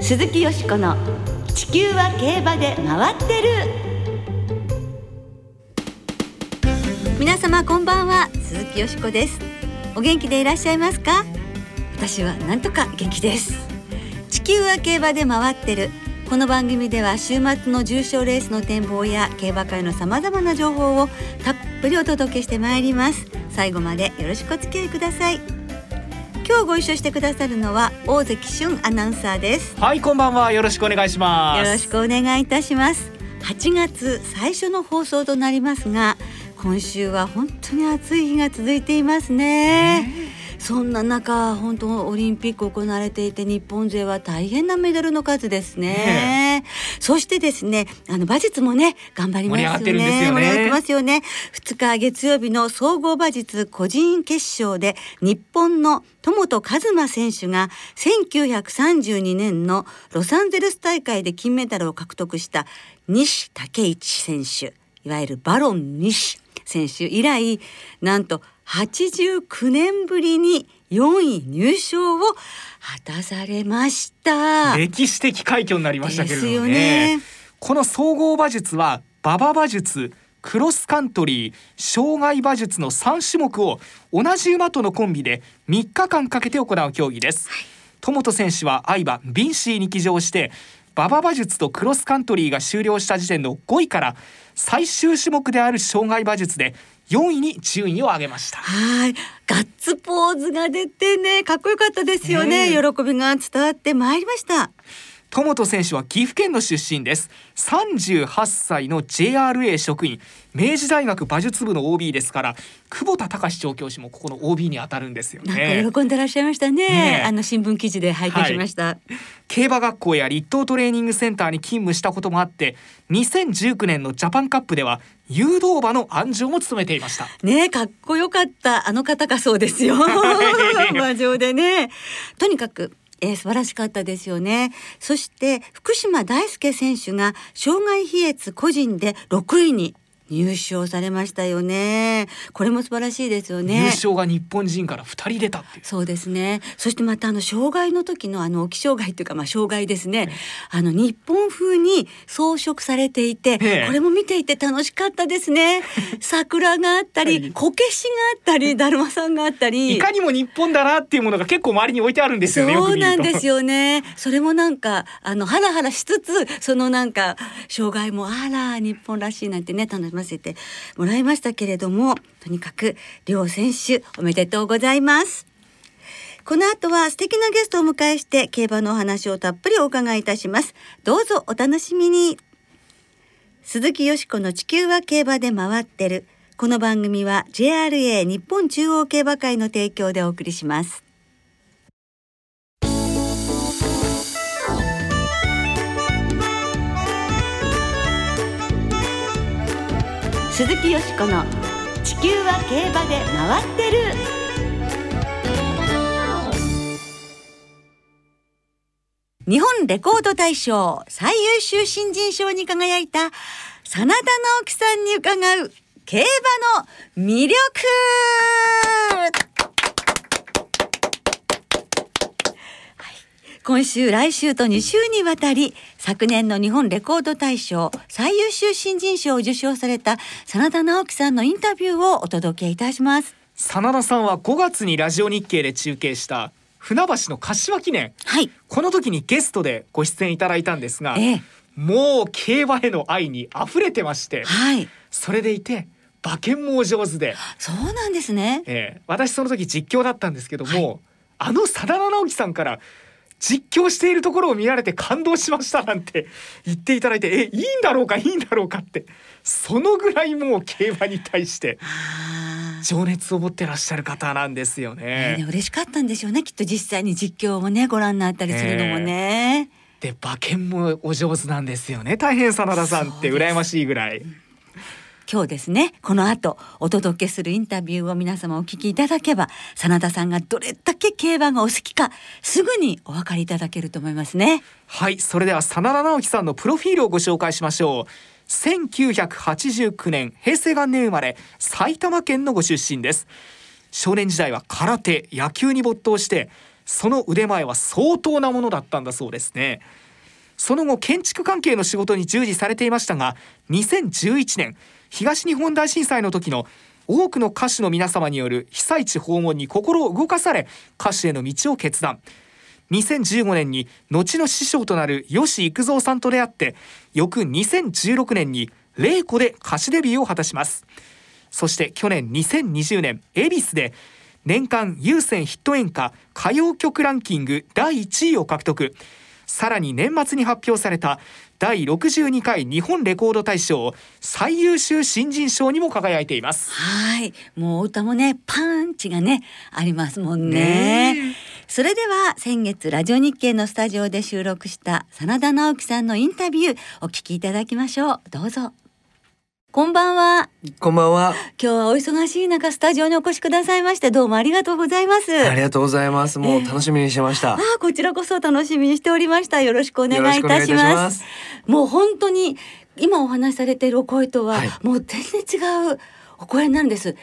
鈴木よしこの地球は競馬で回ってる。皆様こんばんは鈴木よしこです。お元気でいらっしゃいますか？私はなんとか元気です。地球は競馬で回ってる。この番組では週末の重賞レースの展望や競馬界のさまざまな情報をたっぷりお届けしてまいります。最後までよろしくお付き合いください。今日ご一緒してくださるのは大関俊アナウンサーです。はいこんばんは。よろしくお願いします。よろしくお願いいたします。8月最初の放送となりますが今週は本当に暑い日が続いていますね、え。ーそんな中本当オリンピック行われていて日本勢は大変なメダルの数ですね。ねそしてですねあの馬術もね頑張りますよね。盛り上がってますよね。2日月曜日の総合馬術個人決勝で日本の友本一馬選手が1932年のロサンゼルス大会で金メダルを獲得した西武一選手いわゆるバロン西選手以来なんと89年ぶりに4位入賞を果たされました。歴史的快挙になりましたけれどもね、ね、この総合馬術は馬場馬術クロスカントリー障害馬術の3種目を同じ馬とのコンビで3日間かけて行う競技です、はい、友人選手は愛馬ビンシーに騎乗して馬場馬術とクロスカントリーが終了した時点の5位から最終種目である障害馬術で4位に順位を上げました。はい。ガッツポーズが出てねかっこよかったですよね、ね、喜びが伝わってまいりました友人選手は岐阜県の出身です。38歳の JRA 職員。明治大学馬術部の OB ですから久保田隆調教師もここの OB に当たるんですよね。喜んでらっしゃいましたね、ね、あの新聞記事で拝見しました、はい、競馬学校や立東トレーニングセンターに勤務したこともあって2019年のジャパンカップでは誘導馬の安城も務めていました。ねかっこよかったあの方がそうですよ。馬上でね。とにかくえー、素晴らしかったですよね。そして福島大輔選手が障害飛越個人で6位に入賞されましたよね。これも素晴らしいですよね。優勝が日本人から二人出たってそうですね。そしてまたあの障害の時のあの気障害というかまあ障害ですね、あの日本風に装飾されていて、これも見ていて楽しかったですね。桜があったりこけしがあったりだるまさんがあったり。いかにも日本だなっていうものが結構周りに置いてあるんですよねそうなんですよね。それもなんかあのハラハラしつつそのなんか障害もあら日本らしいなんてね楽しませてもらいましたけれどもとにかく両選手おめでとうございます。この後は素敵なゲストをお迎えして競馬のお話をたっぷりお伺いいたします。どうぞお楽しみに。鈴木よしこの地球は競馬で回ってる。この番組は JRA 日本中央競馬会の提供でお送りします。鈴木よしこの「地球は競馬で回ってる」日本レコード大賞最優秀新人賞に輝いた真田直樹さんに伺う競馬の魅力。今週来週と2週にわたり昨年の日本レコード大賞最優秀新人賞を受賞された真田直樹さんのインタビューをお届けいたします。真田さんは5月にラジオ日経で中継した船橋の柏記念、はい、この時にゲストでご出演いただいたんですが、ええ、もう競馬への愛に溢れてまして、はい、それでいて馬券もお上手で。そうなんですね、ええ、私その時実況だったんですけども、はい、あの真田直樹さんから実況しているところを見られて感動しましたなんて言っていただいてえいいんだろうかいいんだろうかってそのぐらいもう競馬に対して情熱を持ってらっしゃる方なんですよね。ね嬉しかったんでしょうねきっと実際に実況をねご覧になったりするのもね。で馬券もお上手なんですよね大変真田さんって羨ましいぐらい。今日ですねこの後お届けするインタビューを皆様お聞きいただけば真田さんがどれだけ競馬がお好きかすぐにお分かりいただけると思いますね。はいそれでは真田直樹さんのプロフィールをご紹介しましょう。1989年平成元年生まれ埼玉県のご出身です。少年時代は空手野球に没頭してその腕前は相当なものだったんだそうですね。その後建築関係の仕事に従事されていましたが2011年東日本大震災の時の多くの歌手の皆様による被災地訪問に心を動かされ歌手への道を決断。2015年に後の師匠となる吉幾三さんと出会って翌2016年に玲子で歌手デビューを果たします。そして去年2020年恵比寿で年間有線ヒット演歌歌謡曲ランキング第1位を獲得。さらに年末に発表された第62回日本レコード大賞最優秀新人賞にも輝いています。はい。もう歌もねパンチがねありますもんね。それでは先月ラジオ日経のスタジオで収録した真田直樹さんのインタビューお聞きいただきましょう。どうぞこんばんは。こんばんは。今日はお忙しい中スタジオにお越しくださいましてどうもありがとうございます。ありがとうございます。もう楽しみにしてました。えー、あこちらこそ楽しみにしておりました。よろしくお願いいたしますもう本当に今お話しされているお声とは、はい、もう全然違うお声なんです。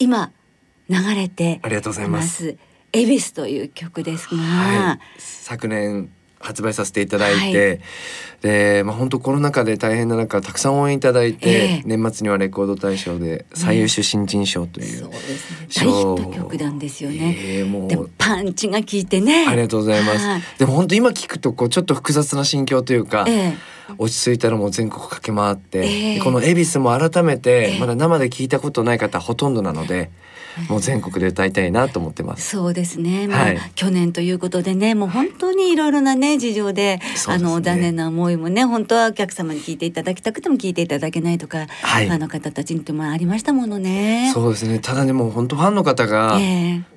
今流れてありがとうございます。恵比寿という曲ですが、はい、昨年発売させていただいて、はい、で、まあ、本当コロナ禍で大変な中たくさん応援いただいて、えー、年末にはレコード大賞で最優秀新人賞という、ね、賞、ね、大ヒット曲なんですよね、えー、もう。でもパンチが効いてね。ありがとうございます。でも本当今聞くとこうちょっと複雑な心境というか、えー落ち着いたらもう全国駆け回って、えー、この恵比寿も改めてまだ生で聞いたことない方ほとんどなので、もう全国で歌いたいなと思ってます。そうですね。まあ、はい、去年ということでね、もう本当にいろいろなね事情で、ね、あの残念な思いもね、本当はお客様に聞いていただきたくても聞いていただけないとか、はい、あの方たちにともありましたものね。そうですね。ただねもう本当ファンの方が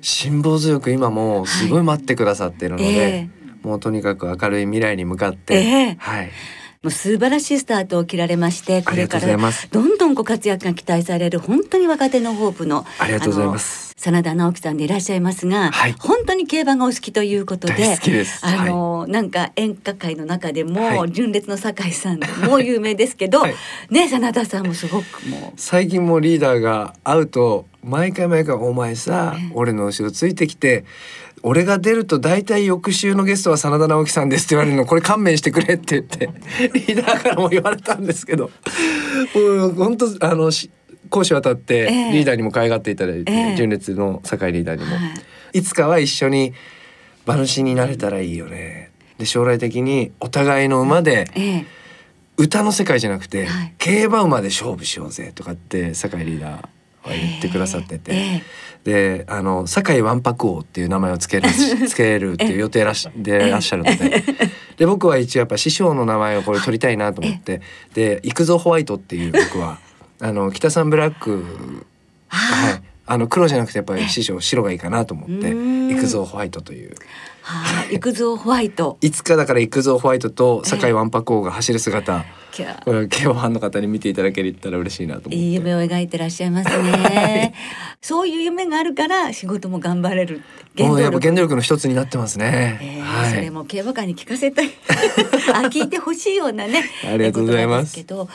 辛抱強く今もすごい待ってくださってるので、えー、もうとにかく明るい未来に向かって、えー、はい。もう素晴らしいスタートを切られましてこれからどんどんご活躍が期待される本当に若手のホープのありがとうございます。真田直樹さんでいらっしゃいますが、はい、本当に競馬がお好きということであの、はい、なんか演歌界の中でも、純烈の酒井さんも有名ですけど、はい、ね真田さんもすごくもう。最近もリーダーが会うと毎回毎回お前さ、ね、俺の後ろついてきて俺が出ると大体翌週のゲストは真田直樹さんですって言われるのこれ勘弁してくれって言ってリーダーからも言われたんですけどもう本当あの講師渡ってリーダーにも可愛がっていただいて、えー、純烈の酒井リーダーにも、はい、いつかは一緒に馬主になれたらいいよね。で将来的にお互いの馬で、えー、歌の世界じゃなくて、はい、競馬馬で勝負しようぜとかって酒井リーダーは言ってくださってて。えーであの堺わんぱく王っていう名前をつける つけるっていう予定らしでらっしゃるので。で僕は一応やっぱ師匠の名前をこれ取りたいなと思って。で行くぞホワイトっていう僕は あの北さんブラックはい。あの黒じゃなくてやっぱり師匠白がいいかなと思って行くぞホワイトという。はあ、行くぞホワイト。いつかだから行くぞホワイトと堺わんぱく王が走る姿。これ競馬ファンの方に見ていただけたら嬉しいなといい夢を描いてらっしゃいますね。そういう夢があるから仕事も頑張れる。もうやっぱ原動力の一つになってますね。えーはい、それも競馬界に聞かせたい。あ聞いてほしいようなね。ありがとうございます。けど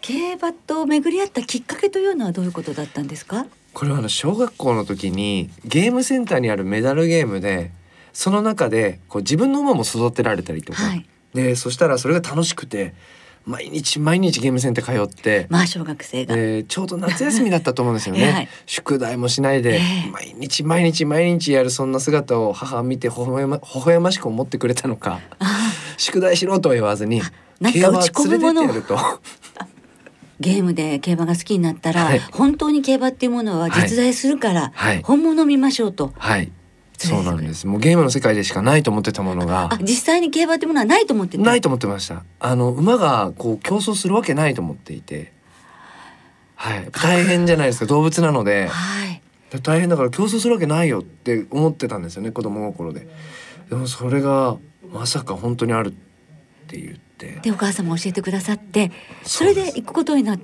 競馬と巡り合ったきっかけというのはどういうことだったんですか？これはあの小学校の時にゲームセンターにあるメダルゲームでその中でこう自分の馬も育てられたりとか、はい、でそしたらそれが楽しくて毎日毎日ゲームセンター通ってまあ小学生が、えー、ちょうど夏休みだったと思うんですよね、はい、宿題もしないで、えー、毎日毎日毎日やるそんな姿を母は見て微笑ま微笑ましく思ってくれたのか。宿題しろとは言わずに競馬連れてってやると。ゲームで競馬が好きになったら、はい、本当に競馬っていうものは実在するから、はい、本物を見ましょうと。はいそうなんです。もうゲームの世界でしかないと思ってたものが。実際に競馬ってものはないと思ってないと思ってました。あの馬がこう競争するわけないと思っていて。はい。大変じゃないですか。動物なので。はい。大変だから競争するわけないよって思ってたんですよね。子供心で。でもそれがまさか本当にあるっていう。でお母さんも教えてくださってそれで行くことになっ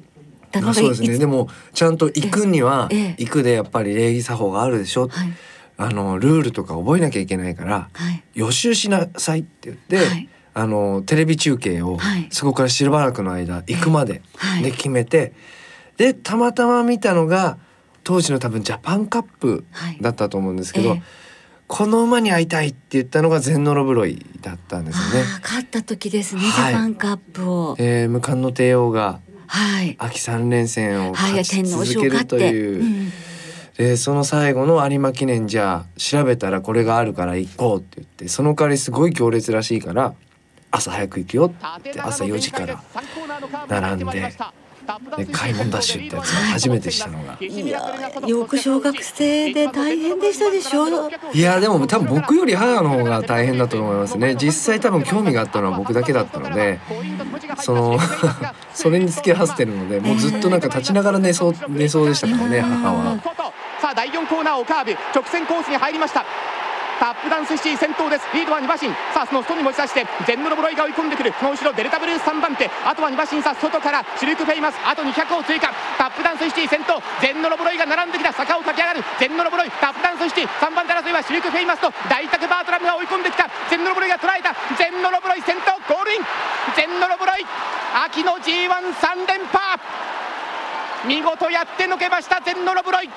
たのがそうですねでもちゃんと行くには行くでやっぱり礼儀作法があるでしょ、はい、あのルールとか覚えなきゃいけないから、はい、予習しなさいって言って、はい、あのテレビ中継を、そこからしばらくの間行くまでで決めて、でたまたま見たのが当時の多分ジャパンカップだったと思うんですけど、はいえ。ー、この馬に会いたいって言ったのがゼンノロブロイだったんですよね。勝った時ですね、はい、ジャパンカップを。えー、無冠の帝王が秋三連戦を勝ち続けるという。はいうんでその最後の有馬記念じゃあ調べたらこれがあるから行こうって言ってその代わりすごい行列らしいから朝早く行くよって朝4時から並んでで開門ダッシュってやつを初めてしたのが。いやよく小学生で大変でしたでしょ？いやでも多分僕より母の方が大変だと思いますね。実際多分興味があったのは僕だけだったのでそのそれに付き合わせてるのでもうずっとなんか立ちながら寝そう寝そうでしたからね母はさあ第4コーナーをカーブ直線コースに入りました。タップダンスシティ先頭です。リードは2馬身。さあその外に持ち出して全ノロブロイが追い込んでくる。その後ろデルタブルース3番手。あとは2馬身。さあ外からシルクフェイマス。あと200を追加。タップダンスシティ先頭。ゼンノロブロイが並んできた。坂を駆け上がる。ゼンノロブロイ。タップダンスシティ。3番手争いはシルクフェイマスとダイタクバートラムが追い込んできた。ゼンノロブロイが捉えた。ゼンノロブロイ先頭ゴールイン。ゼンノロブロイ。秋の G1 3連覇。見事やってのけました。ゼンノロブロイ。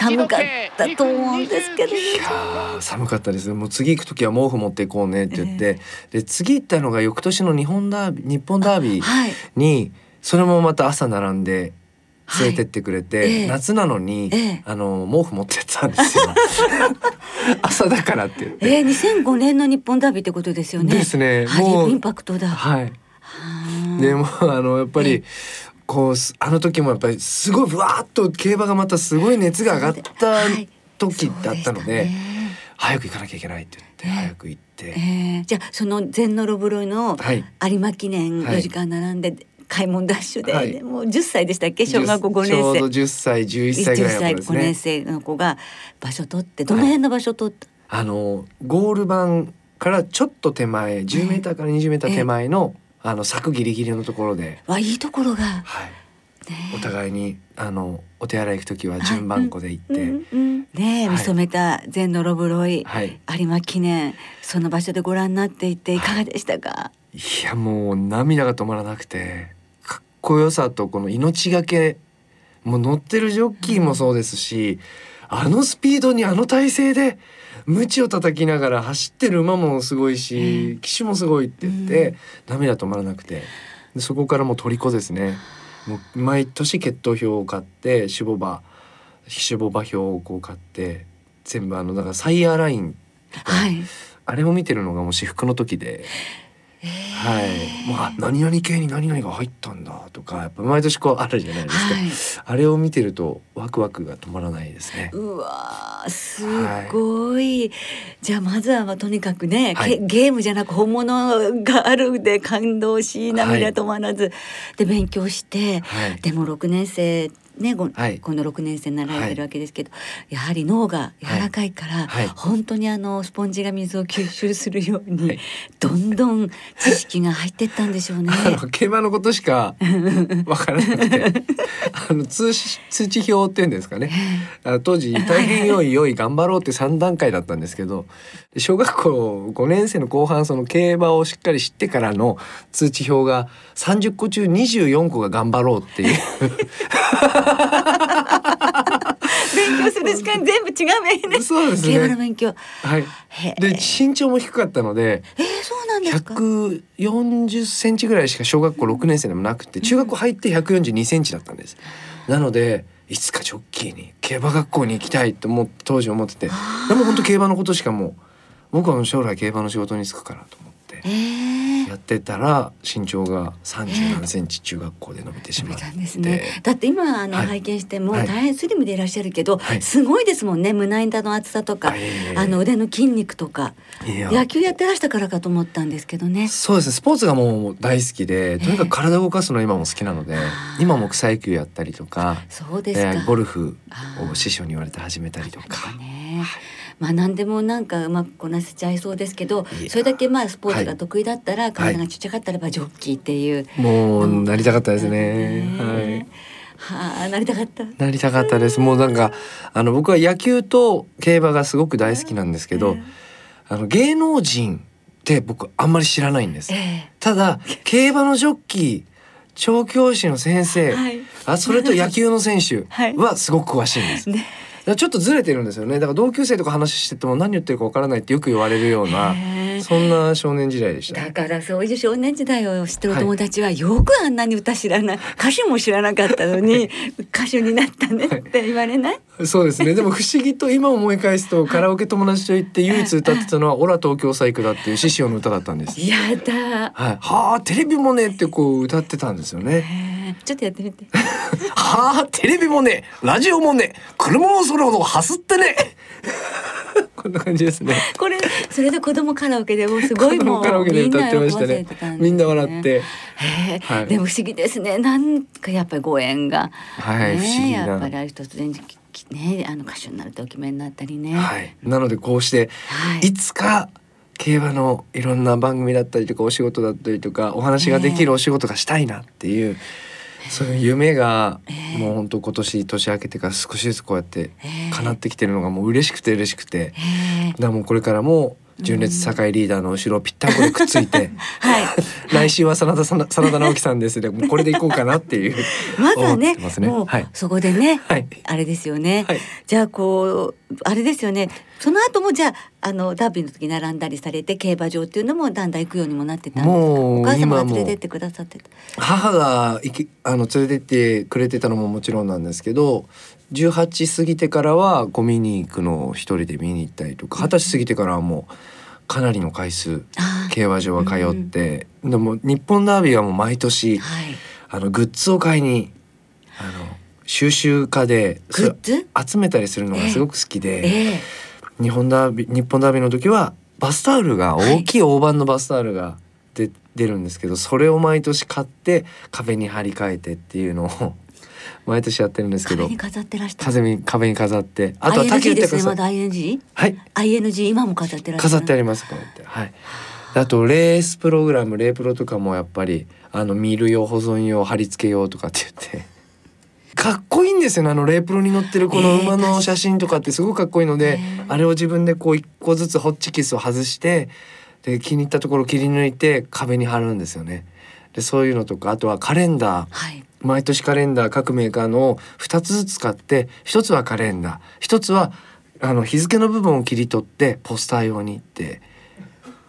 寒かったと思うんですけど、いや寒かったですもう次行く時は毛布持っていこうねって言って、えー、で次行ったのが翌年の日本ダービー日本ダービーに、はい、それもまた朝並んで連れてってくれて、はいえ。ー、夏なのに、えー、あの毛布持ってったんですよ。朝だからって言って。えー、2005年の日本ダービーってことですよね。ですね。もうインパクトだ。はい。でもあのやっぱり、こうあの時もやっぱりすごいふわっと競馬がまたすごい熱が上がった時だったので、早く行かなきゃいけないって言って、早く行って、えー、じゃあその全ノロブロイの有馬記念4時間並んで、はい開門ダッシュで、はい、もう10歳でしたっけ？小学校5年生。ちょうど10歳11歳ぐらいの子ですね。5年生の子が場所取ってどの辺の場所取った、はい、あのゴール板からちょっと手前10メーターから20メーター手前の、えーあの柵ギリギリのところで。わいいところが、はい、お互いにあのお手洗い行く時は順番こで行って、うんうん、ね見初めた全のロブロイ、はい、有馬記念その場所でご覧になっていていかがでしたか、いやもう涙が止まらなくてかっこよさとこの命がけもう乗ってるジョッキーもそうですし、うん、あのスピードにあの体勢で鞭を叩きながら走ってる馬もすごいし、騎手もすごいって言って、涙止まらなくて。そこからもう虜ですね。もう毎年血統表を買ってシュボバシュボバ表をこう買って全部あのだからサイヤーラインはい、あれを見てるのがもう私服の時ではい、まあ何々系に何々が入ったんだとかやっぱ毎年こうあるじゃないですか、はい、あれを見てるとワクワクが止まらないですね。うわすごい、はい、じゃあまずはまあとにかくね、はい、ゲームじゃなく本物があるで感動し涙止まらず、で勉強して、でも6年生ね、はい、今度6年生になられてるわけですけど、はい、やはり脳が柔らかいから、はい、本当にあのスポンジが水を吸収するように、どんどん知識が入ってったんでしょうね。競馬のことしか わからなくて。あの通通知表っていうんですかね。当時大変良い良い頑張ろうって3段階だったんですけど小学校5年生の後半その競馬をしっかり知ってからの通知表が30個中24個が頑張ろうっていう 勉強する時間全部違う面ね。そうですね。競馬の勉強。はい。で身長も低かったので。えー、そうなんですか？百四十センチぐらいしか小学校六年生でもなくて、中学校入って百四十二センチだったんです。なので。いつかジョッキーに競馬学校に行きたいと思当時思っててでも本当競馬のことしかもう僕は将来競馬の仕事に就くからと思って。えー。やってたら身長が三十何センチ中学校で伸びてしまって、えーね、だって今あの、拝見しても大変スリムでいらっしゃるけど、はい、すごいですもんね。胸板の厚さとか、はい、あの腕の筋肉とか。野球やってらしたからかと思ったんですけどね。そうですね。スポーツがもう大好きでとにかく体を動かすの今も好きなので、えー、今も草野球やったりとかそうですか、えー、ゴルフを師匠に言われて始めたりとか。ねまあ何でもなんかうまくこなせちゃいそうですけどそれだけまあスポーツが得意だったら、体がちっちゃかったらばジョッキーっていう、もうなりたかったですね。はいはあ、なりたかった。なりたかったです。もうなんか、あの僕は野球と競馬がすごく大好きなんですけど。あの芸能人って僕あんまり知らないんです。えただ競馬のジョッキー調教師の先生、はいあそれと野球の選手 はいはすごく詳しいんです。えねちょっとずれてるんですよね。だから同級生とか話してても何言ってるかわからないってよく言われるようなそんな少年時代でした。だからそういう少年時代を知ってるお友達はよくあんなに歌知らない歌手も知らなかったのに歌手になったねって言われない？そうですね。でも不思議と今思い返すとカラオケ友達と行って唯一歌ってたのはオラ東京サイクだっていう獅子王の歌だったんです。やだはい。はあテレビもねってこう歌ってたんですよね。ちょっとやってみてはあテレビもねラジオもね車もそれほど走ってね。こんな感じですね。これそれで子供カラオケでもうすごいもうカラオケで歌ってましたねみんな笑って。へえはいでも不思議ですねなんかやっぱりご縁がはい、ね不思議な。やっぱりある突然ねあの歌手になるとお決めになったりねはい。なのでこうしてはいいつか競馬のいろんな番組だったりとかお仕事だったりとかお話ができるお仕事がしたいなっていう、そういう夢がええ。もう本当今年年明けてから少しずつこうやってええ叶ってきてるのがもう嬉しくて嬉しくて、だかへえらもうこれからも純烈堺リーダーの後ろをぴったんこでくっついて、はい。来週は真田真田直樹さんです。でもうこれでいこうかなっていう。まずはねね。もうはい。そこでね、はい。あれですよね、はい。じゃあこうあれですよね。その後もじゃああのダービーの時並んだりされて競馬場っていうのもだんだん行くようにもなってたんですか？もうお母様が連れてってくださってた。母が行きあの連れてってくれてたのももちろんなんですけど18過ぎてからはこう見に行くのを一人で見に行ったりとか二十歳過ぎてからはもうかなりの回数競馬場は通って、でも日本ダービーはもう毎年はい。あのグッズを買いにあの収集家でグッズ？集めたりするのがすごく好きで、ええ日本ダービー日本ダービーの時はバスタオルが大きい大判のバスタオルが出,、出るんですけどそれを毎年買って壁に貼り替えてっていうのを毎年やってるんですけど壁に飾ってらした。風に壁に飾って。あとは竹 ING 内さんですね。まはい。今も飾ってらっしゃる飾ってありますこうやって。はい。あとレースプログラムレープロとかもやっぱりあの見る用保存用貼り付け用とかって言って。かっこいいんですよね。あのレープロに乗ってるこの馬の写真とかってすごくかっこいいので、えーあれを自分でこう一個ずつホッチキスを外してで気に入ったところを切り抜いて壁に貼るんですよね。でそういうのとかあとはカレンダー。はい毎年カレンダー各メーカーの2つずつ買って1つはカレンダー1つはあの日付の部分を切り取ってポスター用にって。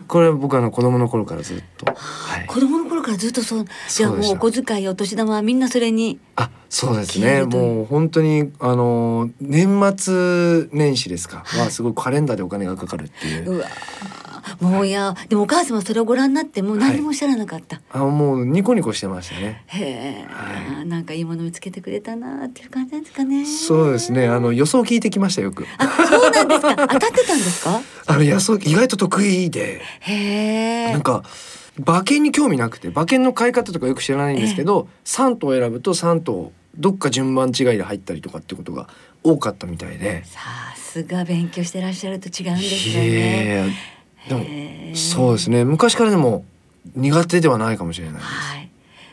これは僕あの子供の頃からずっと、はい、子供の頃からずっとそうじゃあもうお小遣いお年玉はみんなそれにあそうですね。もう本当にあの年末年始ですか？はすごいカレンダーでお金がかかるっていう、うわもういや。でもお母様それをご覧になってもう何もおっしゃらなかった、あもうニコニコしてましたね。へえ、はなんかいいもの見つけてくれたなっていう感じですかね。そうですね。あの予想聞いてきましたよく。あそうなんですか。当たってたんですか？あの予想意外と得意で。へえ。なんか馬券に興味なくて馬券の買い方とかよく知らないんですけど、3頭選ぶと3頭どっか順番違いで入ったりとかってことが多かったみたいで。さすが勉強してらっしゃると違うんですいよねえでもそうですね。昔からでも苦手ではないかもしれないです。はい。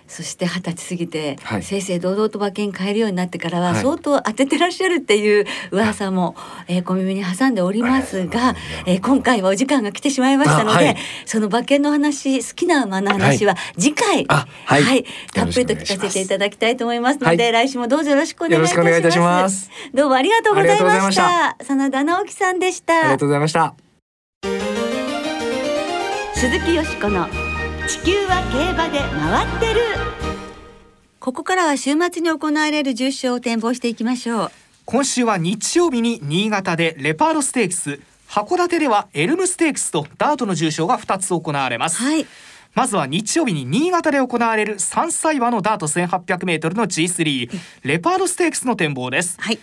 そして二十歳過ぎて、はい。正々堂々と馬券買えるようになってからははい。相当当ててらっしゃるっていう噂も、えー小耳に挟んでおりますが、えー今回はお時間が来てしまいましたので、あはい。その馬券の話好きな馬の話は次回、あはい。たっぷりと聞かせていただきたいと思いますので、はい来週もどうぞよろしくお願いいたします。どうもありがとうござい。ました。真田直樹さんでした。ありがとうございました。鈴木よしこの地球は競馬で回ってる。ここからは週末に行われる重賞を展望していきましょう。今週は日曜日に新潟でレパードステークス。函館ではエルムステークスとダートの重賞が2つ行われます、はい。まずは日曜日に新潟で行われる3歳馬のダート 1800m の G3 レパードステークスの展望です。はい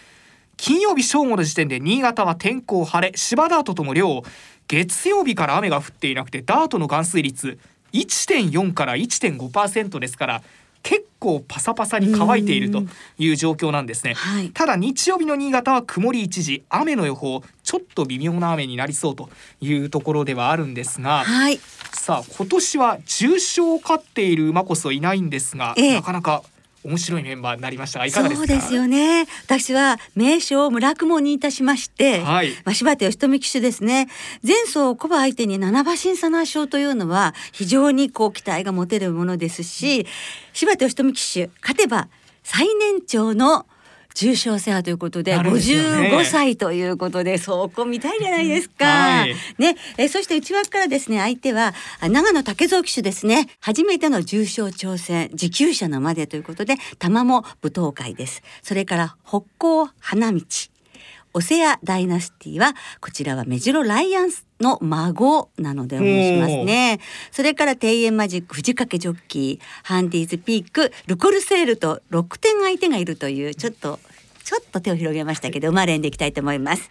金曜日正午の時点で新潟は天候晴れ芝ダートとも量月曜日から雨が降っていなくてダートの含水率1.4から1.5%ですから結構パサパサに乾いているという状況なんですね。はい。ただ日曜日の新潟は曇り一時雨の予報ちょっと微妙な雨になりそうというところではあるんですがはい。さあ今年は重賞を勝っている馬こそいないんですが、ええ。なかなか面白いメンバーになりましたがいかがですか？そうですよね。私は名称村雲にいたしまして、はい、まあ、柴田義富騎手ですね。前走コバ相手に七馬身差の圧勝というのは非常にこう期待が持てるものですし柴田義富騎手勝てば最年長の重症者ということで五十五歳ということでそこ見たいじゃないですか。はい、ね。えそして内枠からですね相手は長野武蔵騎手ですね。初めての重賞挑戦持久者のまでということで玉も舞踏会です。それから北高花道オセアダイナスティはこちらはメジロライアンスの孫なので申しますね。それから庭園マジック藤掛ジョッキーハンディーズピークルコルセールと6点相手がいるというちょっとちょっと手を広げましたけど馬連でいきたいと思います。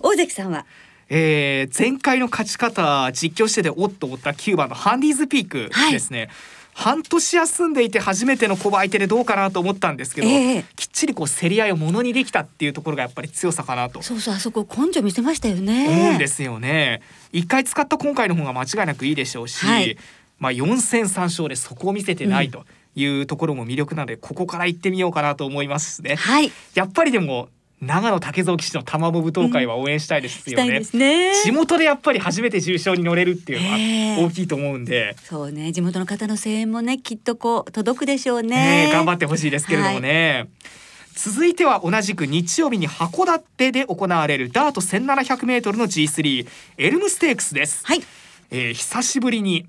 大関さんは？えー、前回の勝ち方実況してておっと思った9番のハンディーズピークですね、はい半年休んでいて初めての小相手でどうかなと思ったんですけど、えー、きっちりこう競り合いをものにできたっていうところがやっぱり強さかなと。そうそうあそこ根性見せましたよね。思うんですよね。一回使った今回の方が間違いなくいいでしょうし、はい、まあ4戦3勝でそこを見せてないというところも魅力なので、うん、ここから行ってみようかなと思いますね、はい、やっぱりでも長野武蔵騎手の玉も舞踏会は応援したいですよね。うんね、地元でやっぱり初めて重賞に乗れるっていうのは大きいと思うんで、そうね。地元の方の声援もねきっとこう届くでしょうね、ね、頑張ってほしいですけれどもね、はい、続いては同じく日曜日に函館で行われるダート1700メートルの G3 エルムステークスです、はい。えー、久しぶりに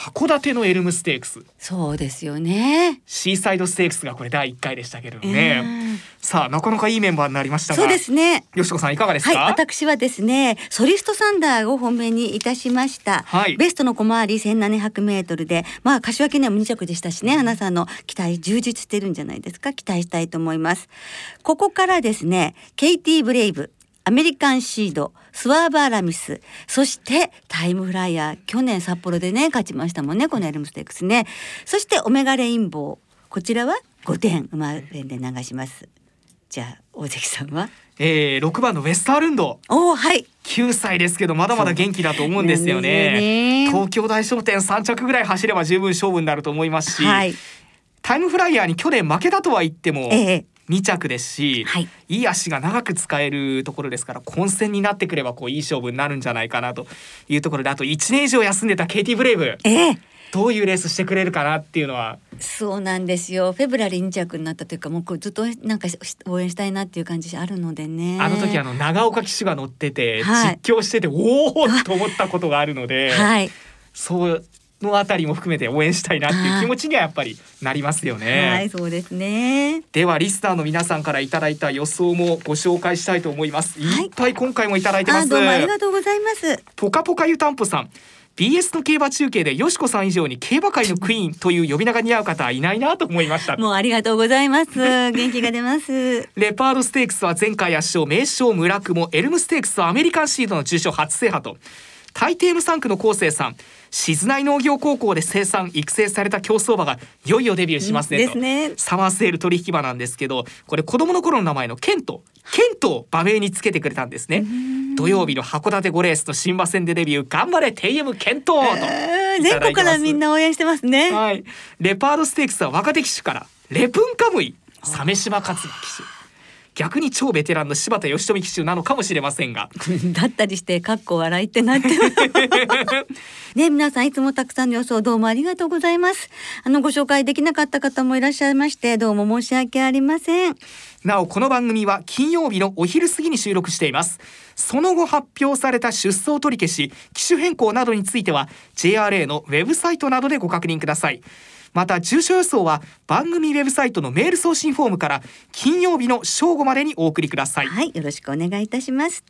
函館のエルムステークス。そうですよね。シーサイドステークスがこれ第1回でしたけれどね、えー、さあなかなかいいメンバーになりましたそうですね。よしこさんいかがですか、はい、私はですねソリストサンダーを本命にいたしました、はい、ベストの小回り1700メートルでまあ柏記念も2着でしたしね花さんの期待充実してるんじゃないですか？期待したいと思います。ここからですねケイティブレイブアメリカンシードスワーバーラミスそしてタイムフライヤー去年札幌でね勝ちましたもんねこのエルムステークスね。そしてオメガレインボーこちらは5点馬連で流します。じゃあ大関さんは？えー、6番のウェスタールンド。おはい。9歳ですけどまだまだ元気だと思うんですよね、ね、東京大商店3着ぐらい走れば十分勝負になると思いますし、はい、タイムフライヤーに去年負けたとは言っても、ええ、2着ですし、はい、いい足が長く使えるところですから混戦になってくればこういい勝負になるんじゃないかなというところであと1年以上休んでたケイティ・ブレイブ、えー、どういうレースしてくれるかなっていうのは。そうなんですよ。フェブラリー2着になったというかもうずっとなんか応援したいなっていう感じあるのでね。あの時あの長岡騎手が乗ってて、はい、実況してておおと思ったことがあるので、はい、そうのあたりも含めて応援したいなっていう気持ちにはやっぱりなりますよね。はい、そうですね。ではリスナーの皆さんからいただいた予想もご紹介したいと思います。いっぱい今回もいただいてます。どうもありがとうございます。ポカポカ湯たんぽさん。BS の競馬中継でよしこさん以上に競馬界のクイーンという呼び名が似合う方はいないなと思いましたもうありがとうございます元気が出ます レパードステークスは前回圧勝名将村久保エルムステークスはアメリカンシードの重賞初制覇と大抵無産区の昴生さん静内農業高校で生産育成された競走馬がいよいよデビューしますねと、ね、サマーセール取引馬なんですけどこれ子供の頃の名前のケントケントを馬名につけてくれたんですね。土曜日の函館5レースの新馬戦でデビュー頑張れ TM ケントと、えー、全国からみんな応援してますね。はい。レパードステークスは若手騎手からレプンカムイ鮫島勝馬騎手逆に超ベテランの柴田義富騎手なのかもしれませんが。だったりしてかっこ笑いってなって ね皆さんいつもたくさんの予想どうもありがとうございます。あのご紹介できなかった方もいらっしゃいましてどうも申し訳ありません。なおこの番組は金曜日のお昼過ぎに収録しています。その後発表された出走取り消し機種変更などについては JRA のウェブサイトなどでご確認くださいまた住所予想は番組ウェブサイトのメール送信フォームから金曜日の正午までにお送りください。はいよろしくお願いいたします。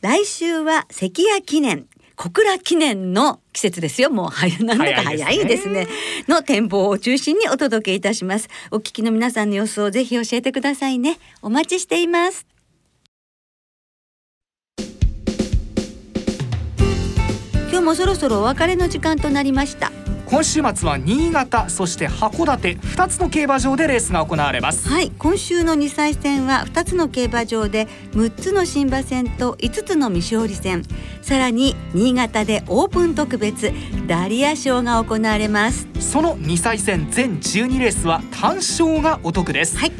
来週は関谷記念小倉記念の季節ですよ。もう早なんだか早いですね、ね、の展望を中心にお届けいたします。お聞きの皆さんの様子をぜひ教えてくださいね。お待ちしています。今日もそろそろお別れの時間となりました今週末は新潟そして函館2つの競馬場でレースが行われます。はい今週の2歳戦は2つの競馬場で6つの新馬戦と5つの未勝利戦。さらに新潟でオープン特別ダリア賞が行われます。その2歳戦全12レースは単勝がお得です、はい、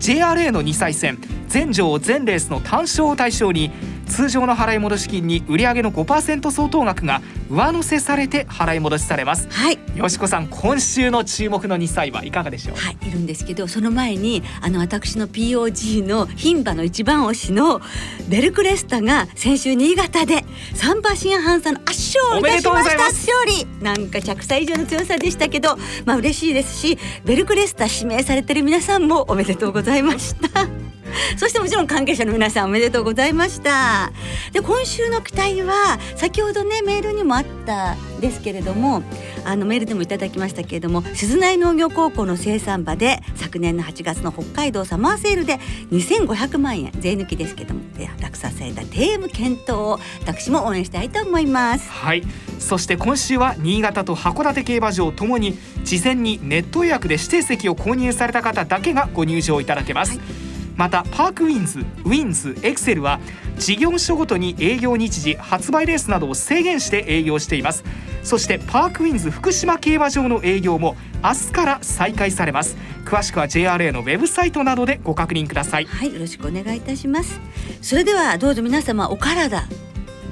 JRA の2歳戦全場全レースの単勝を対象に通常の払い戻し金に売上の5%相当額が上乗せされて払い戻しされます。はい。よしこさん今週の注目の2歳はいかがでしょう？はいいるんですけどその前にあの私の POG の牝馬の一番推しのベルクレスタが先週新潟で3馬身半差の圧勝いたしました。圧勝利なんか100歳以上の強さでしたけどまあ嬉しいですしベルクレスタ指名されてる皆さんもおめでとうございました そしてもちろん関係者の皆さんおめでとうございました。で今週の期待は先ほどねメールにもあったですけれどもあのメールでもいただきましたけれども静内農業高校の生産場で昨年の8月の北海道サマーセールで2500万円税抜きですけども落札されたテーム検討を私も応援したいと思います。はい。そして今週は新潟と函館競馬場ともに事前にネット予約で指定席を購入された方だけがご入場いただけます、はいまたパークウィンズウィンズエクセルは事業所ごとに営業日時発売レースなどを制限して営業しています。そしてパークウィンズ福島競馬場の営業も明日から再開されます。詳しくは JRA のウェブサイトなどでご確認ください。はいよろしくお願いいたします。それではどうぞ皆様お体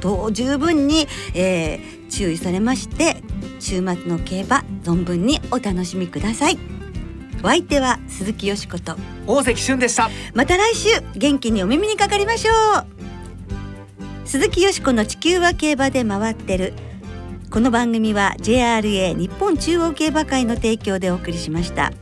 と十分に、えー、注意されまして週末の競馬存分にお楽しみください。お相手は鈴木よしこと。大関俊でした。また来週元気にお耳にかかりましょう。鈴木よしこの地球は競馬で回ってる。この番組は JRA 日本中央競馬会の提供でお送りしました。